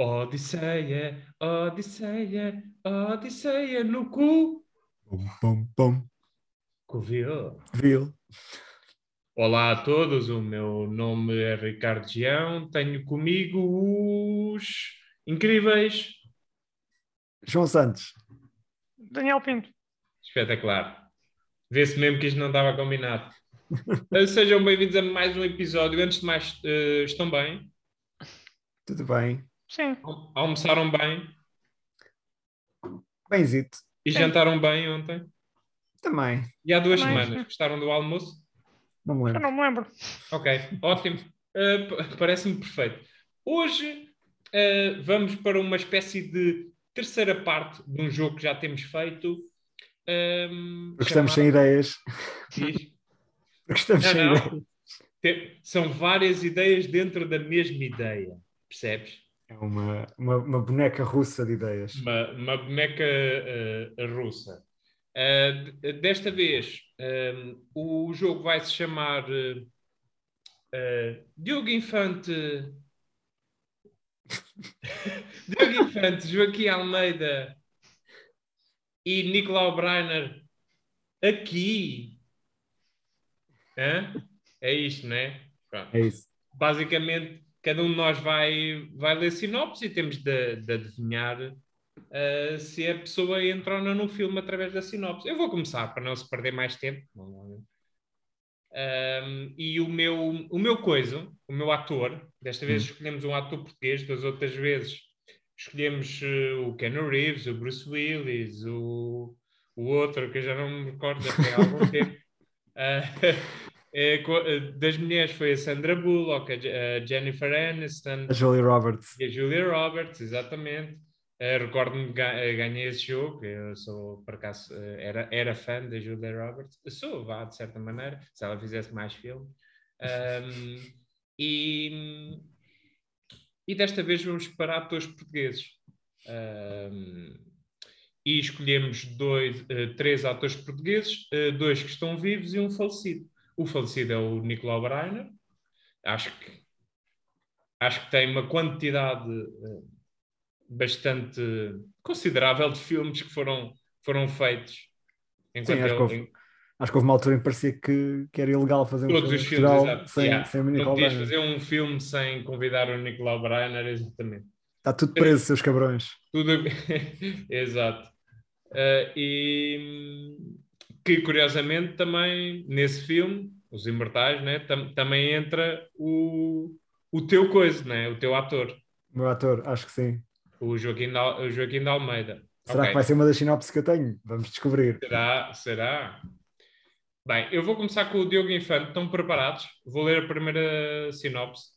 Odisseia, Odisseia, Odisseia no cu. Pum, pum, pum. Covil. Viu? Olá a todos, o meu nome é Ricardo Gião, tenho comigo os incríveis. João Santos. Daniel Pinto. Espetacular. Vê-se mesmo que isto não estava combinado. Eh, Sejam bem-vindos a mais um episódio. Antes de mais, eh, estão bem? Tudo bem? Sim. Al- Almoçaram bem? Benzito. E Sim. jantaram bem ontem? Também. E há duas Também, semanas. Gostaram do almoço? Não me Eu lembro. não me lembro. Ok, ótimo. Uh, Parece-me perfeito. Hoje uh, vamos para uma espécie de terceira parte de um jogo que já temos feito. Um, Porque estamos sem ideias. Diz? Porque estamos Não, sem não. ideias. São várias ideias dentro da mesma ideia. Percebes? É uma, uma, uma boneca russa de ideias. Uma, uma boneca uh, russa. Uh, desta vez, um, o jogo vai se chamar uh, Diogo Infante. Diogo Infante, Joaquim Almeida e Nicolau Breiner aqui. Hã? É isto, não é? Pronto É isso. basicamente cada um de nós vai, vai ler sinopse e temos de, de adivinhar uh, se a pessoa entra ou não no filme através da sinopse. Eu vou começar para não se perder mais tempo. Um, e o meu, o meu coisa, o meu ator, desta vez Hum. escolhemos um ator português, das outras vezes escolhemos uh, o Keanu Reeves, o Bruce Willis, o, o outro que eu já não me recordo, foi há algum tempo. Uh, é, uh, das mulheres foi a Sandra Bullock, a Je- a Jennifer Aniston A Julie Roberts. e a Julia Roberts, exatamente. Uh, Recordo-me que uh, ganhei esse jogo, eu sou, por acaso, uh, era, era fã da Julia Roberts. Eu sou, vá, de certa maneira, se ela fizesse mais filmes. Um, e, e desta vez vamos para atores portugueses. Um, e escolhemos dois, eh, três atores portugueses, eh, dois que estão vivos e um falecido. O falecido é o Nicolau Breiner. Acho que, acho que tem uma quantidade eh, bastante considerável de filmes que foram, foram feitos. Sim, acho que ele- houve- Acho que houve uma altura em que parecia que, que era ilegal fazer um Todos filme os filmes, exato. sem, Yeah. sem o Nicolau podias Breiner. fazer um filme sem convidar o Nicolau Breiner, exatamente. Está tudo preso, seus cabrões. Tudo exato. Eh, e que curiosamente também nesse filme, Os Imortais, né, tam- também entra o, o teu coisa, né, o teu ator, O meu ator, acho que sim. o Joaquim de, Al- o Joaquim de Almeida. Será Ok. que vai ser uma das sinopses que eu tenho? Vamos descobrir. Será? Será? Bem, eu vou começar com o Diogo Infante. Estão preparados? Vou ler a primeira sinopse.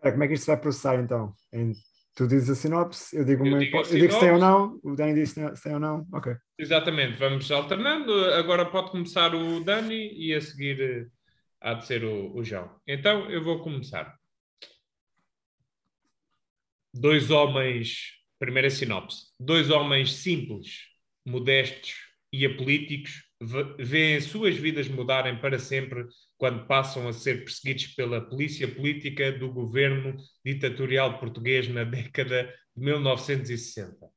Como é que isto se vai processar então? Em- tu dizes a sinopse, eu digo, Eu uma digo eu digo se tem ou não, o Dani diz se tem- se tem ou não. Ok. Exatamente, vamos alternando. Agora pode começar o Dani e a seguir eh, há de ser o, o João. Então eu vou começar. Dois homens, primeira sinopse. Dois homens simples, modestos e apolíticos veem suas vidas mudarem para sempre quando passam a ser perseguidos pela polícia política do governo ditatorial português na década de 1960.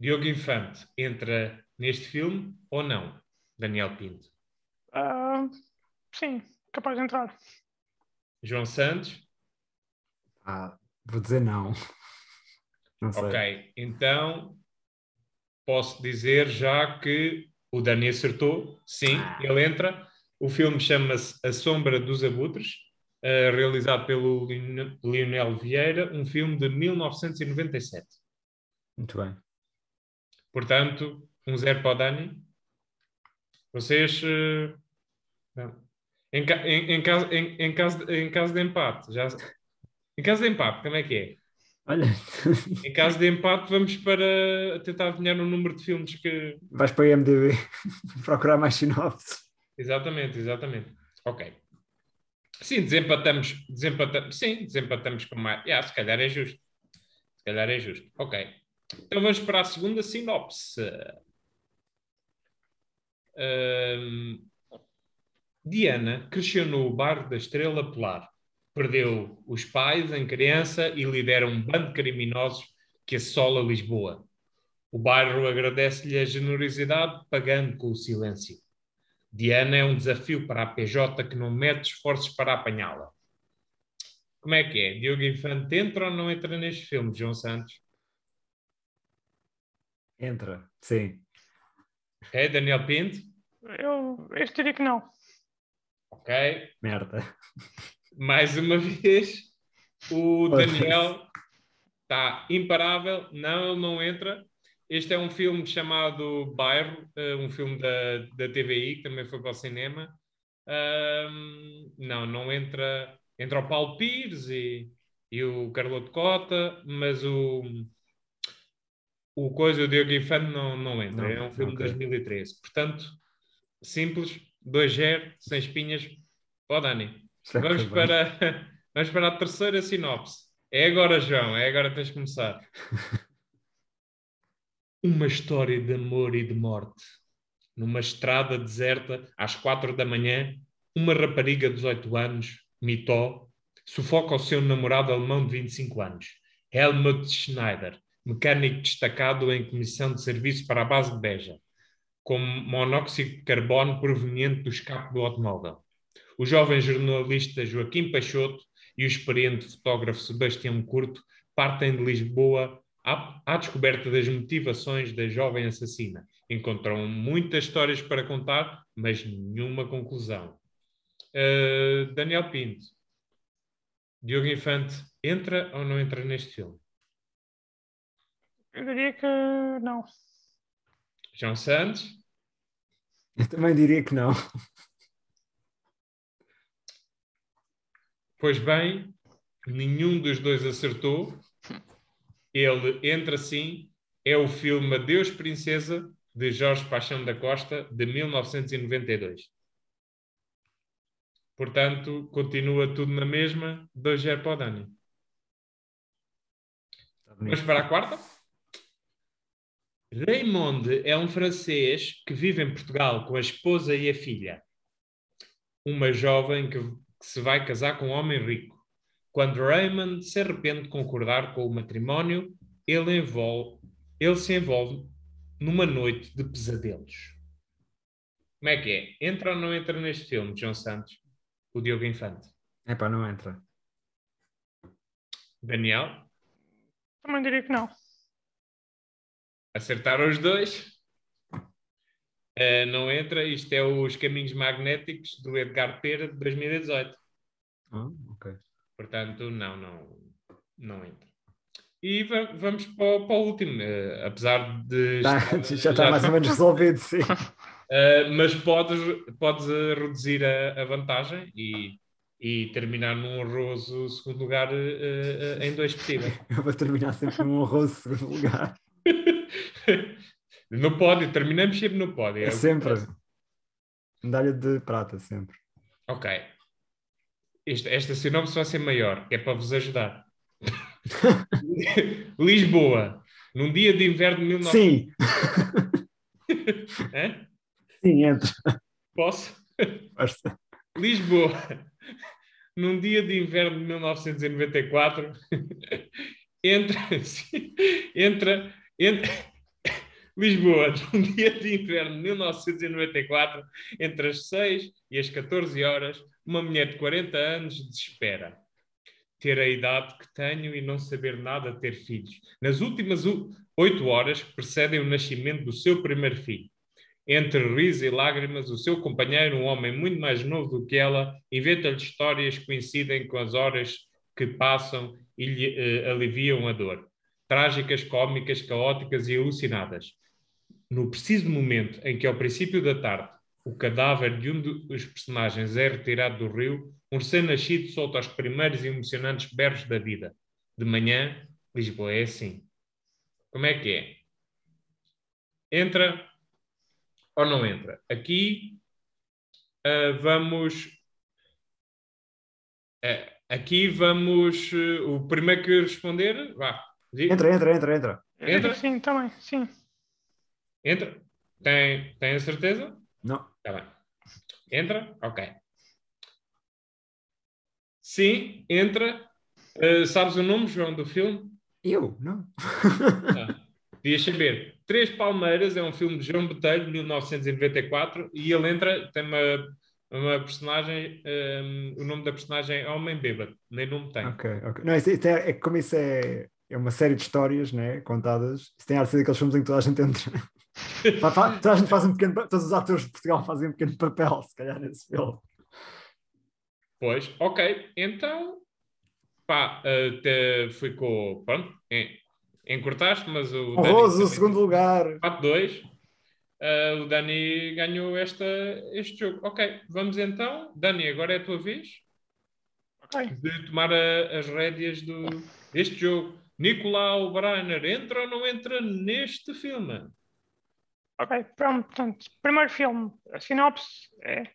Diogo Infante entra neste filme ou não? Daniel Pinto. Ah, sim, capaz de entrar. João Santos? Ah, vou dizer não. Não sei. Ok, então posso dizer já que o Dani acertou, sim, ele entra. O filme chama-se A Sombra dos Abutres, eh, realizado pelo Lionel Vieira, um filme de 1997. Muito bem. Portanto, um zero para o Dani. Vocês. não. Em, em- em caso, em, em caso, em caso de empate, já. Em caso de empate, como é que é? Olha, Em caso de empate, vamos para tentar adivinhar o número de filmes que. vais para a IMDB procurar mais sinopses. Exatamente, exatamente. Ok. Sim, desempatamos. desempatamos sim, desempatamos com mais. Yeah, se calhar é justo. Se calhar é justo. Ok. Então vamos para a segunda sinopse. Ahm, Diana cresceu no bar da Estrela Polar. Perdeu os pais em criança e lidera um bando de criminosos que assola Lisboa. O bairro agradece-lhe a generosidade, pagando com o silêncio. Diana é um desafio para a PJ que não mete esforços para apanhá-la. Como é que é? Diogo Infante entra ou não entra neste filme, João Santos? Entra, sim. Ok, Daniel Pinto? Eu este diria que não. Ok. Merda. Mais uma vez, o. Daniel está imparável. Não, ele não entra. Este é um filme chamado Bairro, eh, um filme da, da TVI, que também foi para o cinema. Ahm, não, não entra. Entra o Paulo Pires e, e o Carloto Cota, mas o, o coisa, o Diogo Infante não, não entra. Não, é um filme de 2013. Portanto, simples, 2-0, sem espinhas. Ó, Dani. Vamos para, vamos para a terceira sinopse. É agora, João, é agora que tens de começar. Uma história de amor e de morte. Numa estrada deserta, às quatro da manhã, uma rapariga de 18 anos, Mitó, sufoca o seu namorado alemão de 25 anos, Helmut Schneider, mecânico destacado em comissão de serviço para a base de Beja, com monóxido de carbono proveniente do escape do automóvel. O jovem jornalista Joaquim Peixoto e o experiente fotógrafo Sebastião Curto partem de Lisboa à, à descoberta das motivações da jovem assassina. Encontram muitas histórias para contar, mas nenhuma conclusão. Uh, Daniel Pinto, Diogo Infante, entra ou não entra neste filme? Eu diria que não. João Santos, Eu também diria que não. Pois bem, nenhum dos dois acertou. Ele entra sim, é o filme Adeus Princesa, de Jorge Paixão da Costa, de 1992. Portanto, continua tudo na mesma, 2-0 para o Dani. Vamos para a quarta? Raymond é um francês que vive em Portugal com a esposa e a filha. Uma jovem que, que se vai casar com um homem rico. Quando Raymond se arrepende de concordar com o matrimónio, ele, envolve, ele se envolve numa noite de pesadelos. Como é que é? Entra ou não entra neste filme, João Santos? O Diogo Infante. Epá, não entra. Daniel? Também diria que não. Acertaram os dois. Uh, não entra. Isto é os Caminhos Magnéticos do Edgar Pera de 2018. Ah, ok. Portanto, não, não, não entra. E va- vamos para o, para o último, eh, apesar de. Tá, estar- já está mais ou menos resolvido, sim. Eh, mas podes, podes eh, reduzir a, a vantagem e, e terminar num honroso segundo lugar eh, eh, em dois possíveis. Eu vou terminar sempre num honroso segundo lugar. No pódio, terminamos sempre no pódio. é É sempre. interessa. Medalha de prata, sempre. Ok. Esta, esta sinopse vai ser maior, que é para vos ajudar. Lisboa, num dia de inverno de 19... Sim, Hã? sim, entra. Posso? Força. Lisboa, num dia de inverno de 1994, entra, entra, entra, Lisboa, num dia de inverno de 1994, entre as 6 e as 14 horas, uma mulher de 40 anos desespera. Ter a idade que tenho e não saber nada ter filhos. Nas últimas u- oito horas que precedem o nascimento do seu primeiro filho. Entre riso e lágrimas, o seu companheiro, um homem muito mais novo do que ela, inventa-lhe histórias que coincidem com as horas que passam e lhe eh, aliviam a dor. Trágicas, cómicas, caóticas e alucinadas. No preciso momento em que, ao princípio da tarde, o cadáver de um dos personagens é retirado do rio, um recém-nascido solta os primeiros emocionantes berros da vida. De manhã, Lisboa é assim. Como é que é? Entra ou não entra? Aqui ah, vamos. ah, aqui vamos. eh, o primeiro que responder, vá. Entra, entra, entra, entra. Entra? Sim, também, sim. Entra? Tem, tem a certeza? Não. Está bem. Entra? Ok. Sim, entra. Uh, sabes o nome, João, do filme? Eu? Não. Ah, devias saber. Três Palmeiras é um filme de João Botelho, de 1994, e ele entra, tem uma, uma personagem, um, o nome da personagem é Homem Bêbado, nem nome tem. Ok, ok. Não, isso, isso é, é como isso é, é uma série de histórias né, contadas. Isso tem a ser daqueles filmes em que toda a gente entra. Toda a gente faz um pequeno todos os atores de Portugal fazem um pequeno papel, se calhar, nesse filme. Pois, ok. Então, pá, uh, te, ficou, pronto, en- encurtaste, mas o Dani Honroso, o segundo lugar. 4-2. Uh, o Dani ganhou esta, este jogo. Ok, vamos então. Dani, agora é a tua vez Ok. de tomar a- as rédeas do, deste jogo. Nicolau Breiner, entra ou não entra neste filme? Ok, pronto, portanto, primeiro filme, a sinopse é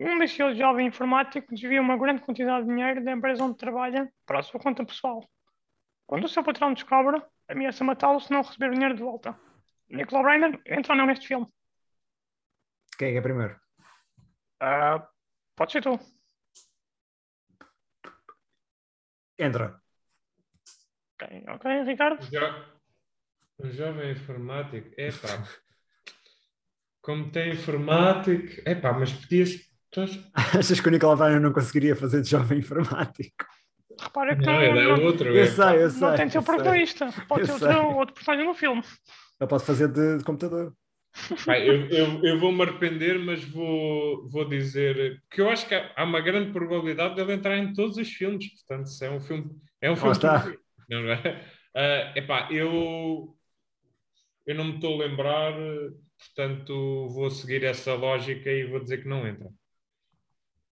um ambicioso jovem informático desvia uma grande quantidade de dinheiro da empresa onde trabalha para a sua conta pessoal. Quando o seu patrão descobre, ameaça matá-lo se não receber o dinheiro de volta. Nicolau Breiner entra ou não neste filme? Quem é que é primeiro? Ah, pode ser tu. Entra. Ok, ok, Ricardo? O jovem informático, é pá. Como tem informático, é pá, mas podia-se. Achas que o Nicolau Breiner não conseguiria fazer de jovem informático? Repara que Não, não, ele é não, outro. Eu é, sei, eu sei. não tem de ser eu o protagonista. Pode Eu ser outro, outro personagem no filme. Ele pode fazer de, de computador. Pá, eu, eu, eu vou-me arrepender, mas vou, vou dizer que eu acho que há, há uma grande probabilidade dele entrar em todos os filmes. Portanto, se é um filme. É um filme. está. Não é? Ah, epá, eu, eu não me estou a lembrar, portanto, vou seguir essa lógica e vou dizer que não entra.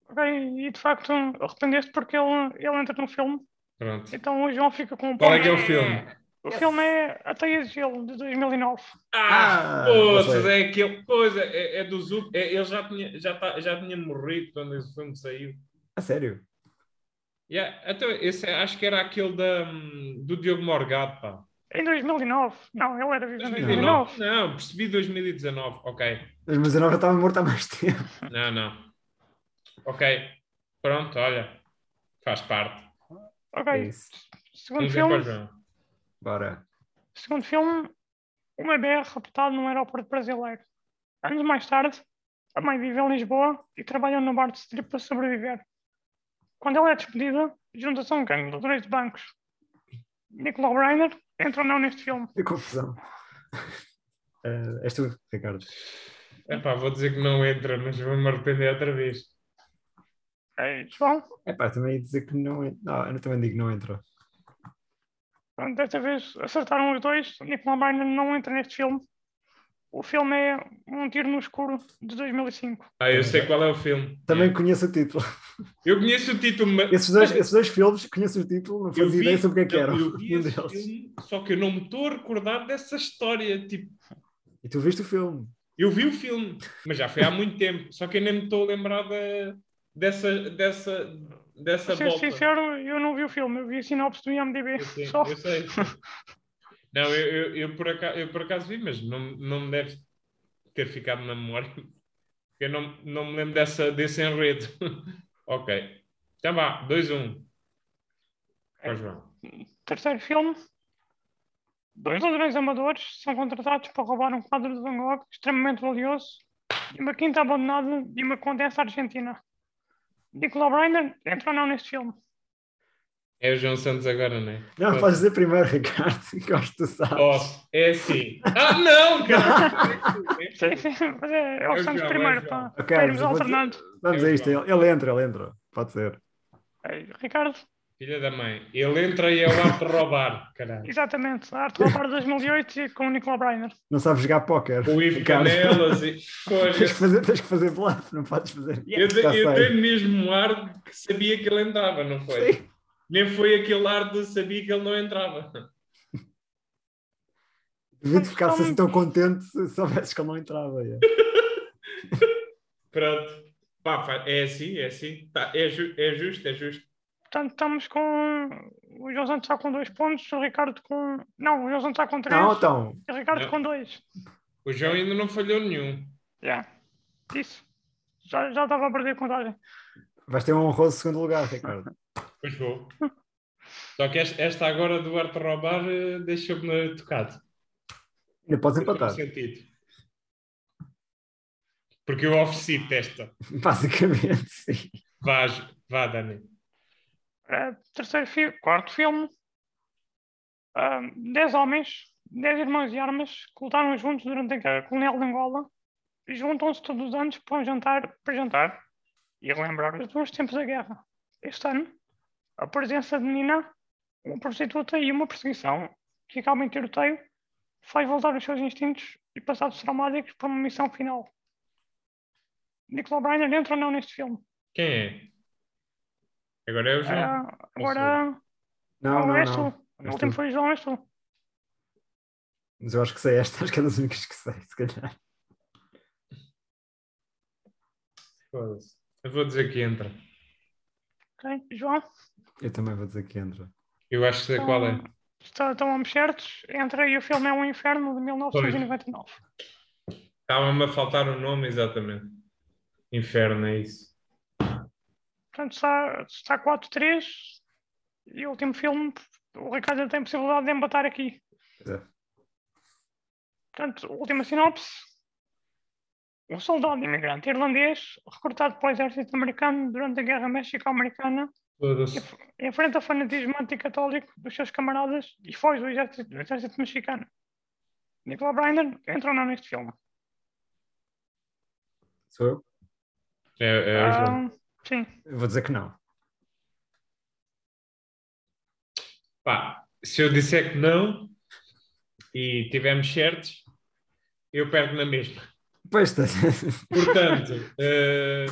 Ok, e de facto arrependeste porque ele, ele entra no filme. Pronto. Então o João fica com um Qual é que é o filme? O filme é A Teia de Gelo, de 2009. Ah, Ah, poças, é aquele. Pois, é, é, é do Zuc. É, ele já tinha, já, tá, já tinha morrido quando esse filme saiu. A sério? Yeah, então, esse acho que era aquele da, hum, do Diogo Morgado, pá. Em 2009. Não, ele era vivo em 2019? 2009. Não, percebi 2019. Ok. 2019 eu estava morto há mais tempo. Não, não. Ok. Pronto, olha. Faz parte. Ok, É isso. segundo Vamos filme. Bora. segundo filme, uma BR raptada num aeroporto brasileiro. Anos mais tarde, a mãe vive em Lisboa e trabalha no bar de strip para sobreviver. Quando ela é despedida, junta-se a um gangue de ladrões de bancos. Nicolau Breiner entra ou não neste filme? Que confusão. Eh, és tu, Ricardo. Epá, vou dizer que não entra, mas vou-me arrepender outra vez. É, João, É pá, também ia dizer que não entra. Não, eu também digo que não entra. pronto, desta vez acertaram os dois. Nicolau Breiner não entra neste filme. O filme é Um Tiro no Escuro, de 2005. Ah, eu sei qual é o filme. Também conheço o título. Eu conheço o título, mas. Esses dois, esses dois filmes, conheço o título, não fazia ideia sobre o que é que era. Eu vi nenhum esse deles. filme, só que eu não me estou a recordar dessa história. Tipo, E tu viste o filme? eu vi o filme, mas já foi há muito tempo. Só que eu nem me estou a lembrar da- dessa, dessa, dessa ser volta. sincero, eu não vi o filme, eu vi a sinopse do IMDb. Eu sei, Só. eu sei. Não, eu, eu, eu por acaso, eu por acaso vi, mas não, não me deve ter ficado na memória. Eu não, não me lembro dessa, desse enredo. ok. Então vá, 2-1. Para o João. Terceiro filme. Dois ladrões amadores são contratados para roubar um quadro de Van Gogh extremamente valioso de uma quinta abandonada de uma condessa argentina. Nicolau Breiner entra ou não neste filme? É o João Santos agora, não é? Não, Posso- podes dizer primeiro, Ricardo, que acho que tu sabes. Posso. É assim. Ah, não, cara! Sim, sim, mas é, é É o o Santos João, primeiro é o João. para, Ok, para irmos mas eu vou dizer- alternando. Vamos É a isto, ele, ele entra, ele entra. Pode ser. É, Ricardo, Filha da mãe. Ele entra e é o de roubar. Caralho. exatamente, a Arte de Roubar de 2008 e com o Nicolau Breiner. Não sabes jogar póquer. O Ivo. Canelas e. Pois, Tens que fazer, tens que fazer bluff, não podes fazer. Eu, eu dei mesmo ar que sabia que ele entrava, não foi? Sim. Nem foi aquele ar de sabia que ele não entrava. Devia ficar assim tão contente se soubesses que ele não entrava. é. Pronto. Pá, é assim, é assim. Tá, é, ju- é justo, é justo. Portanto, estamos com. O João Santos está com dois pontos, o Ricardo com. Não, o João Santos está com três Não, então. e o Ricardo Não. com dois. O João ainda não falhou nenhum. Já. Isso. Já, já estava a perder a contagem. Vais ter um honroso segundo lugar, Ricardo. Pois vou. Só que esta, esta agora do Arte Roubar eh, deixou-me tocado. Ainda podes empatar. sentido. Porque eu ofereci-te esta. Basicamente, sim. Vá, vá, Dani. Uh, terceiro fi quarto filme. Uh, dez homens, dez irmãos de armas que lutaram juntos durante a guerra colonial de Angola e juntam-se todos os anos para um jantar, para jantar e relembrar os bons tempos da guerra. Este ano, a presença de Nina, uma prostituta e uma perseguição que acaba em tiroteio faz voltar os seus instintos e passados traumáticos para uma missão final. Nicola Bryner entra ou não neste filme? Quem é? Agora é o João. Ah, agora, Não, não, não, és não. tu. O És último foi o João, és tu. Mas eu acho que sei esta, acho que é das únicas que sei, se calhar. Foda-se. Eu vou dizer que entra. Ok, João? Eu também vou dizer que entra. Eu acho que sei qual é. Está, estão ambos certos. Entra aí o filme É um Inferno de 1999. Estava-me a faltar o nome, exatamente. Inferno, é isso. Portanto, está, está 4-3 e o último filme, o Ricardo tem possibilidade de embatar aqui. É. Portanto, última sinopse. Um soldado imigrante irlandês, recrutado para o exército americano durante a Guerra México-Americana. Enfrenta o fanatismo anticatólico dos seus camaradas e foge do exército, do exército mexicano. Nicola Bryner entra ou não neste filme? Sou eu? É, é. Ah, sim. Eu vou dizer que não. Pá, se eu disser que não e tivermos certos, eu perco na mesma. Pois está. Portanto, eh,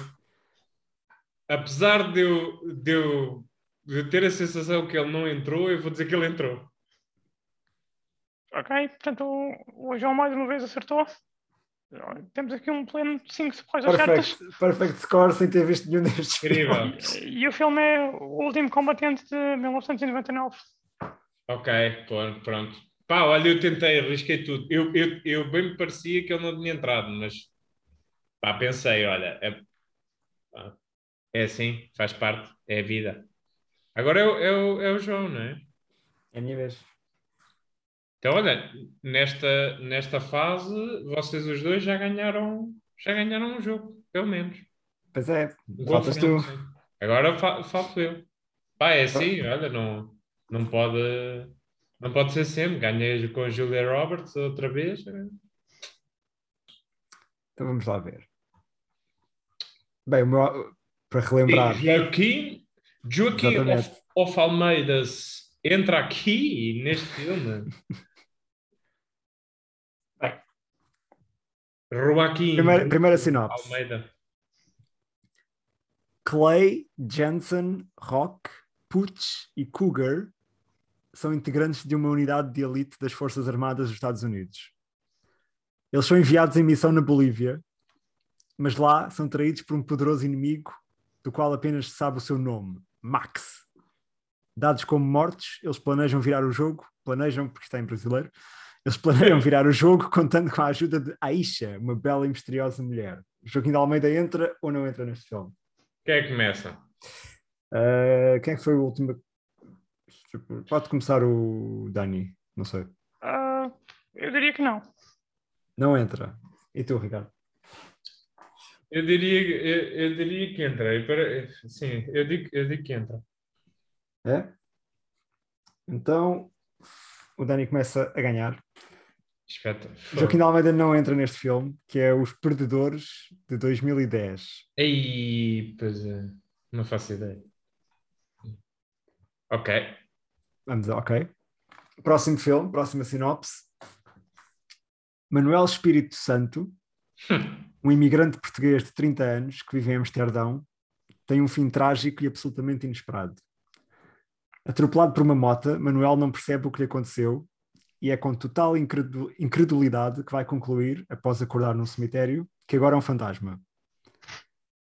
apesar de eu, de, eu, de eu ter a sensação que ele não entrou, eu vou dizer que ele entrou. Ok, portanto o, João mais uma vez acertou. Temos aqui um pleno de 5 coisas certas. Perfect, perfect score sem ter visto nenhum destes Incrível. filmes. E o filme é O Último Combatente de 1999. Ok, pronto, pronto. Pá, olha, eu tentei, arrisquei tudo. Eu, eu, eu bem me parecia que ele não tinha entrado, mas pá, pensei, olha, é, pá, é assim, faz parte, é a vida. Agora é, o- é, é o João, não é? É a minha vez. Então, olha, nesta, nesta fase, vocês os dois já ganharam, já ganharam um jogo, pelo menos. Pois é, faltas tu. confronto, sim. Agora fa falto eu. Pá, é assim, olha, não, não pode, não pode ser sempre. Ganhei com a Julia Roberts outra vez. Então vamos lá ver. Bem, o meu, para relembrar, E Joaquim, Joaquim of, of Almeidas entra aqui neste filme. Bem. Joaquim Primeira- primeira sinopse. Almeida. Clay, Jensen, Rock, Putsch e Cougar são integrantes de uma unidade de elite das Forças Armadas dos Estados Unidos. Eles são enviados em missão na Bolívia, mas lá são traídos por um poderoso inimigo do qual apenas se sabe o seu nome, Max. Dados como mortos, eles planejam virar o jogo, planejam, porque está em brasileiro, eles planeiam virar o jogo contando com a ajuda de Aisha, uma bela e misteriosa mulher. Joaquim de Almeida entra ou não entra neste filme? Quem é que começa? Uh, quem é que foi o último? Pode começar o Dani, não sei. Ah, eu diria que não. Não entra. E tu, Ricardo? Eu diria, eu, eu diria que entra. Para- Sim, eu digo, eu digo que entra. É? Então, o Dani começa a ganhar. Espeta. Joaquim de Almeida não entra neste filme, que é Os Perdedores de 2010. Ei, pois é. Não faço ideia. Ok. Vamos, ok. Próximo filme, próxima sinopse. Manuel Espírito Santo, um imigrante português de 30 anos que vive em Amsterdão, tem um fim trágico e absolutamente inesperado. Atropelado por uma mota, Manuel não percebe o que lhe aconteceu e é com total incredu- incredulidade que vai concluir, após acordar num cemitério, que agora é um fantasma.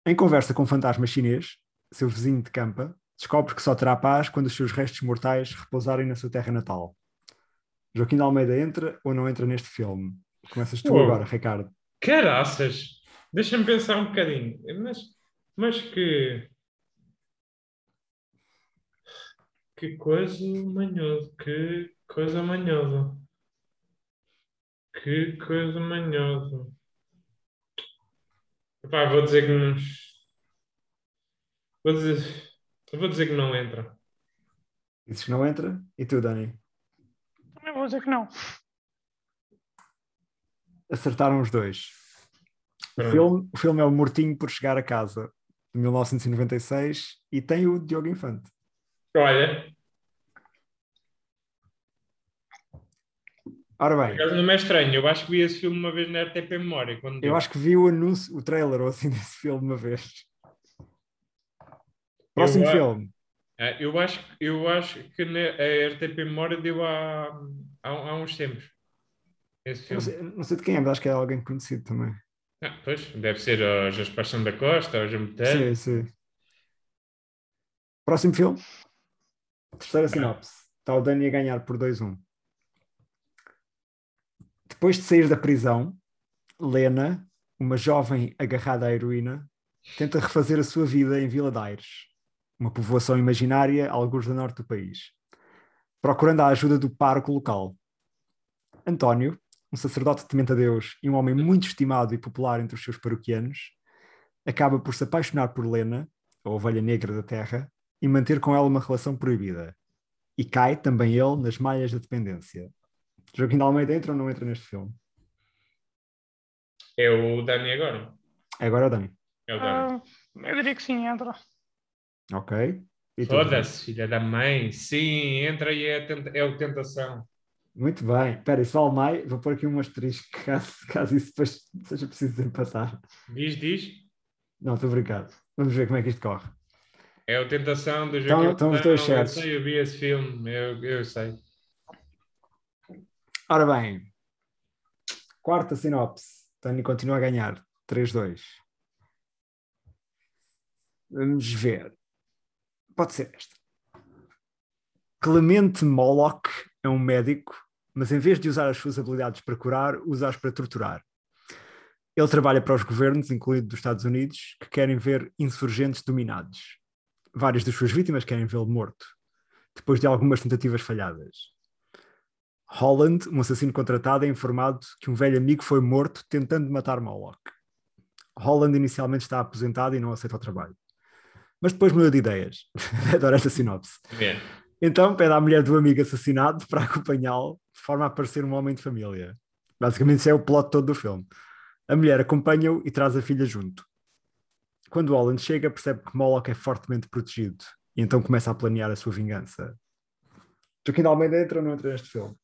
Em conversa com um fantasma chinês, seu vizinho de campa, descobre que só terá paz quando os seus restos mortais repousarem na sua terra natal. Joaquim de Almeida entra ou não entra neste filme? Começas tu Uou. agora, Ricardo. Caraças! Deixa-me pensar um bocadinho. Mas, mas que. Que coisa manhosa. Que coisa manhosa. Que coisa manhosa. Epá, vou dizer que não. Vou dizer, vou dizer que não entra. Dizes que não entra? E tu, Dani? Eu vou dizer que não. Acertaram os dois. O Pronto. filme, o filme é o Mortinho por Chegar a Casa, de 1996, e tem o Diogo Infante. Olha, Ora bem, não é estranho. Eu acho que vi esse filme uma vez na RTP Memória. Quando eu acho que vi o anúncio, o trailer ou assim desse filme uma vez. Próximo Eu- filme. Ah, eu, acho, eu acho que na, a RTP Memória deu há, há, há uns tempos. Esse Eu Não filme. sei, não sei de quem é, mas acho que é alguém conhecido também. Ah, pois, deve ser a Jaspação da Costa, a Jametano. Sim, sim. Próximo filme. Terceira sinopse. Está o Dani a ganhar por 2-1. Depois de sair da prisão, Lena, uma jovem agarrada à heroína, tenta refazer a sua vida em Vila de Aires, uma povoação imaginária, alguns do norte do país, procurando a ajuda do parco local. António, um sacerdote temente a Deus e um homem muito estimado e popular entre os seus paroquianos, acaba por se apaixonar por Lena, a ovelha negra da terra, e manter com ela uma relação proibida. E cai também ele nas malhas da dependência. Joaquim de Almeida entra ou não entra neste filme? É o Dani agora. Agora é o Dani. É o Dani. Ah, eu diria que sim, entra. Ok. Foda-se, filha da mãe. Sim, entra e é, tenta- é o Tentação. Muito bem. Espera, isso vale mais. Vou pôr aqui um asterisco caso, caso isso depois seja preciso desempatar. Diz, diz. Não, estou brincado. Vamos ver como é que isto corre. É o Tentação do Então- Joaquim. então os dois Não, certos. Eu sei, eu vi esse filme. Eu, eu sei. Ora bem, quarta sinopse. Tony continua a ganhar. 3-2. Vamos ver. Pode ser esta. Clemente Moloch é um médico, mas em vez de usar as suas habilidades para curar, usa-as para torturar. Ele trabalha para os governos, incluindo dos Estados Unidos, que querem ver insurgentes dominados. Várias das suas vítimas querem vê-lo morto, depois de algumas tentativas falhadas. Holland, um assassino contratado, é informado que um velho amigo foi morto tentando matar Moloch. Holland inicialmente está aposentado e não aceita o trabalho. Mas depois muda de ideias. Adoro esta sinopse. Vê. Então pede à mulher do amigo assassinado para acompanhá-lo, forma a parecer um homem de família. Basicamente, isso é o plot todo do filme. A mulher acompanha-o e traz a filha junto. Quando Holland chega, percebe que Moloch é fortemente protegido e então começa a planear a sua vingança. Joaquim de Almeida entra ou não entra neste filme?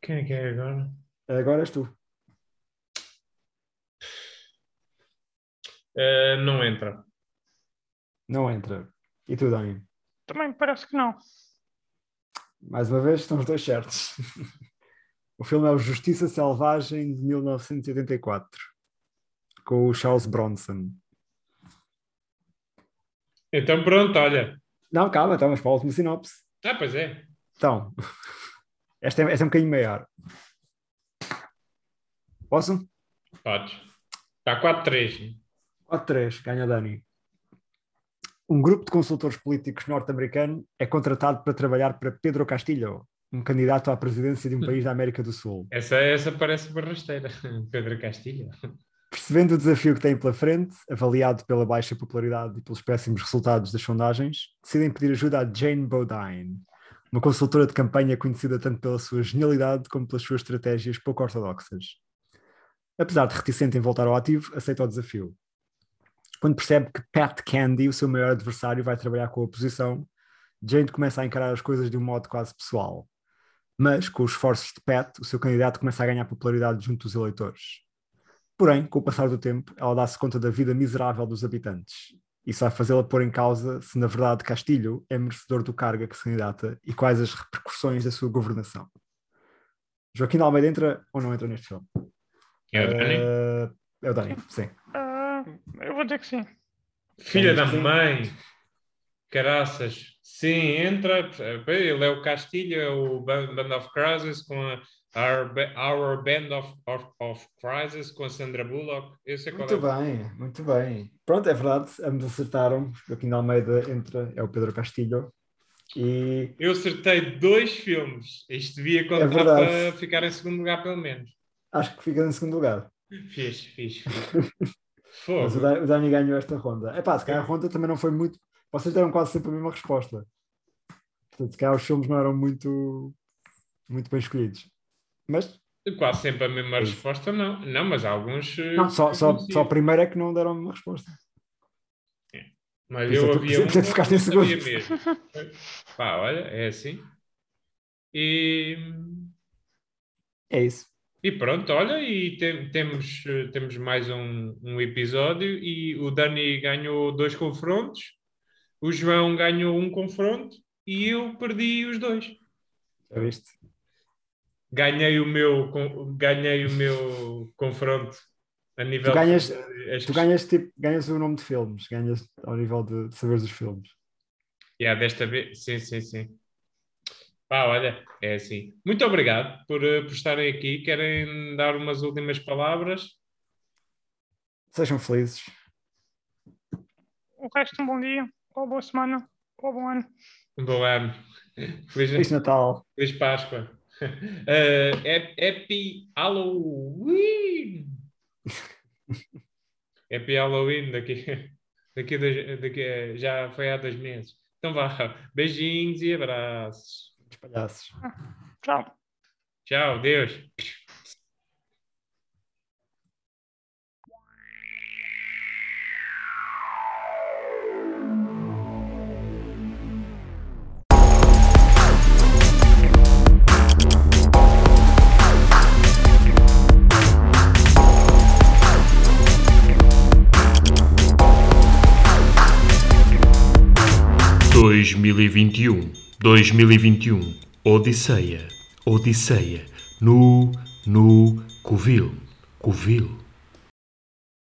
Quem é que é agora? Agora és tu. Eh, não entra. Não entra. E tu, Dani? Também parece que não. Mais uma vez, estão os dois certos. o filme é o Justiça Selvagem de 1984, com o Charles Bronson. Então pronto, olha. Não, calma, então, mas para a última sinopse. Ah, pois é. Então, esta é, esta é um bocadinho maior. Posso? Podes. Está 4-3. 4-3, ganha Dani. Um grupo de consultores políticos norte-americano é contratado para trabalhar para Pedro Castillo, um candidato à presidência de um país da América do Sul. Essa, essa parece barrasteira. Pedro Castilho. Percebendo o desafio que tem pela frente, avaliado pela baixa popularidade e pelos péssimos resultados das sondagens, decidem pedir ajuda a Jane Bodine, uma consultora de campanha conhecida tanto pela sua genialidade como pelas suas estratégias pouco ortodoxas. Apesar de reticente em voltar ao ativo, aceita o desafio. Quando percebe que Pat Candy, o seu maior adversário, vai trabalhar com a oposição, Jane começa a encarar as coisas de um modo quase pessoal. Mas, com os esforços de Pat, o seu candidato começa a ganhar popularidade junto dos eleitores. Porém, com o passar do tempo, ela dá-se conta da vida miserável dos habitantes. Isso vai fazê-la pôr em causa se, na verdade, Castilho é merecedor do cargo a que se candidata e quais as repercussões da sua governação. Joaquim de Almeida entra ou não entra neste filme? É o Dani. Eh, é o Dani, sim. Ah, eu vou dizer que sim. Filha da mãe. Caraças. Sim, entra. Ele é o Castilho, é o Band of Crosses com a, Our, Our Band of, of, of Crisis com a Sandra Bullock. Sei qual Muito é. bem, muito bem. Pronto, é verdade, ambos acertaram. Joaquim Almeida entra, é o Pedro Castilho. E Eu acertei dois filmes. Isto devia contar É para ficar em segundo lugar, pelo menos. acho que fica em segundo lugar. Fiz, fiz, fiz. Mas o Fogo. Da- o Dani ganhou esta ronda. É pá, se calhar a ronda também não foi muito. Vocês deram quase sempre a mesma resposta. Portanto, se calhar os filmes não eram muito, muito bem escolhidos. Mas Quase sempre a mesma resposta, não. Não, mas alguns. eh, não, só, só, só a primeira é que não deram a mesma resposta. Mas Por isso eu é que- havia por um é ficaste em segundo. mesmo. Pá, olha, é assim. E, É isso. E pronto, olha, e tem- temos, temos mais um, um episódio e o Dani ganhou dois confrontos, o João ganhou um confronto e eu perdi os dois. Já viste? Ganhei o meu, ganhei o meu confronto a nível Tu ganhas- de- Tu ganhas, tipo, ganhas o nome de filmes, ganhas ao nível de, de saberes os filmes. Yeah, desta vez, sim, sim, sim. Pá, olha, é assim. Muito obrigado por, eh, por estarem aqui. Querem dar umas últimas palavras? Sejam felizes. O resto, um bom dia, ou boa semana, ou bom ano. Um bom ano. Feliz, Feliz Natal. Feliz Páscoa. Eh, hap- happy Halloween! happy Halloween daqui, daqui, daqui, a- já foi há dois meses. Então vá, beijinhos e abraços palhaços. Tchau. Tchau, Deus. dois mil e vinte e um 2021 Odisseia, Odisseia, no, no, Covil, Covil.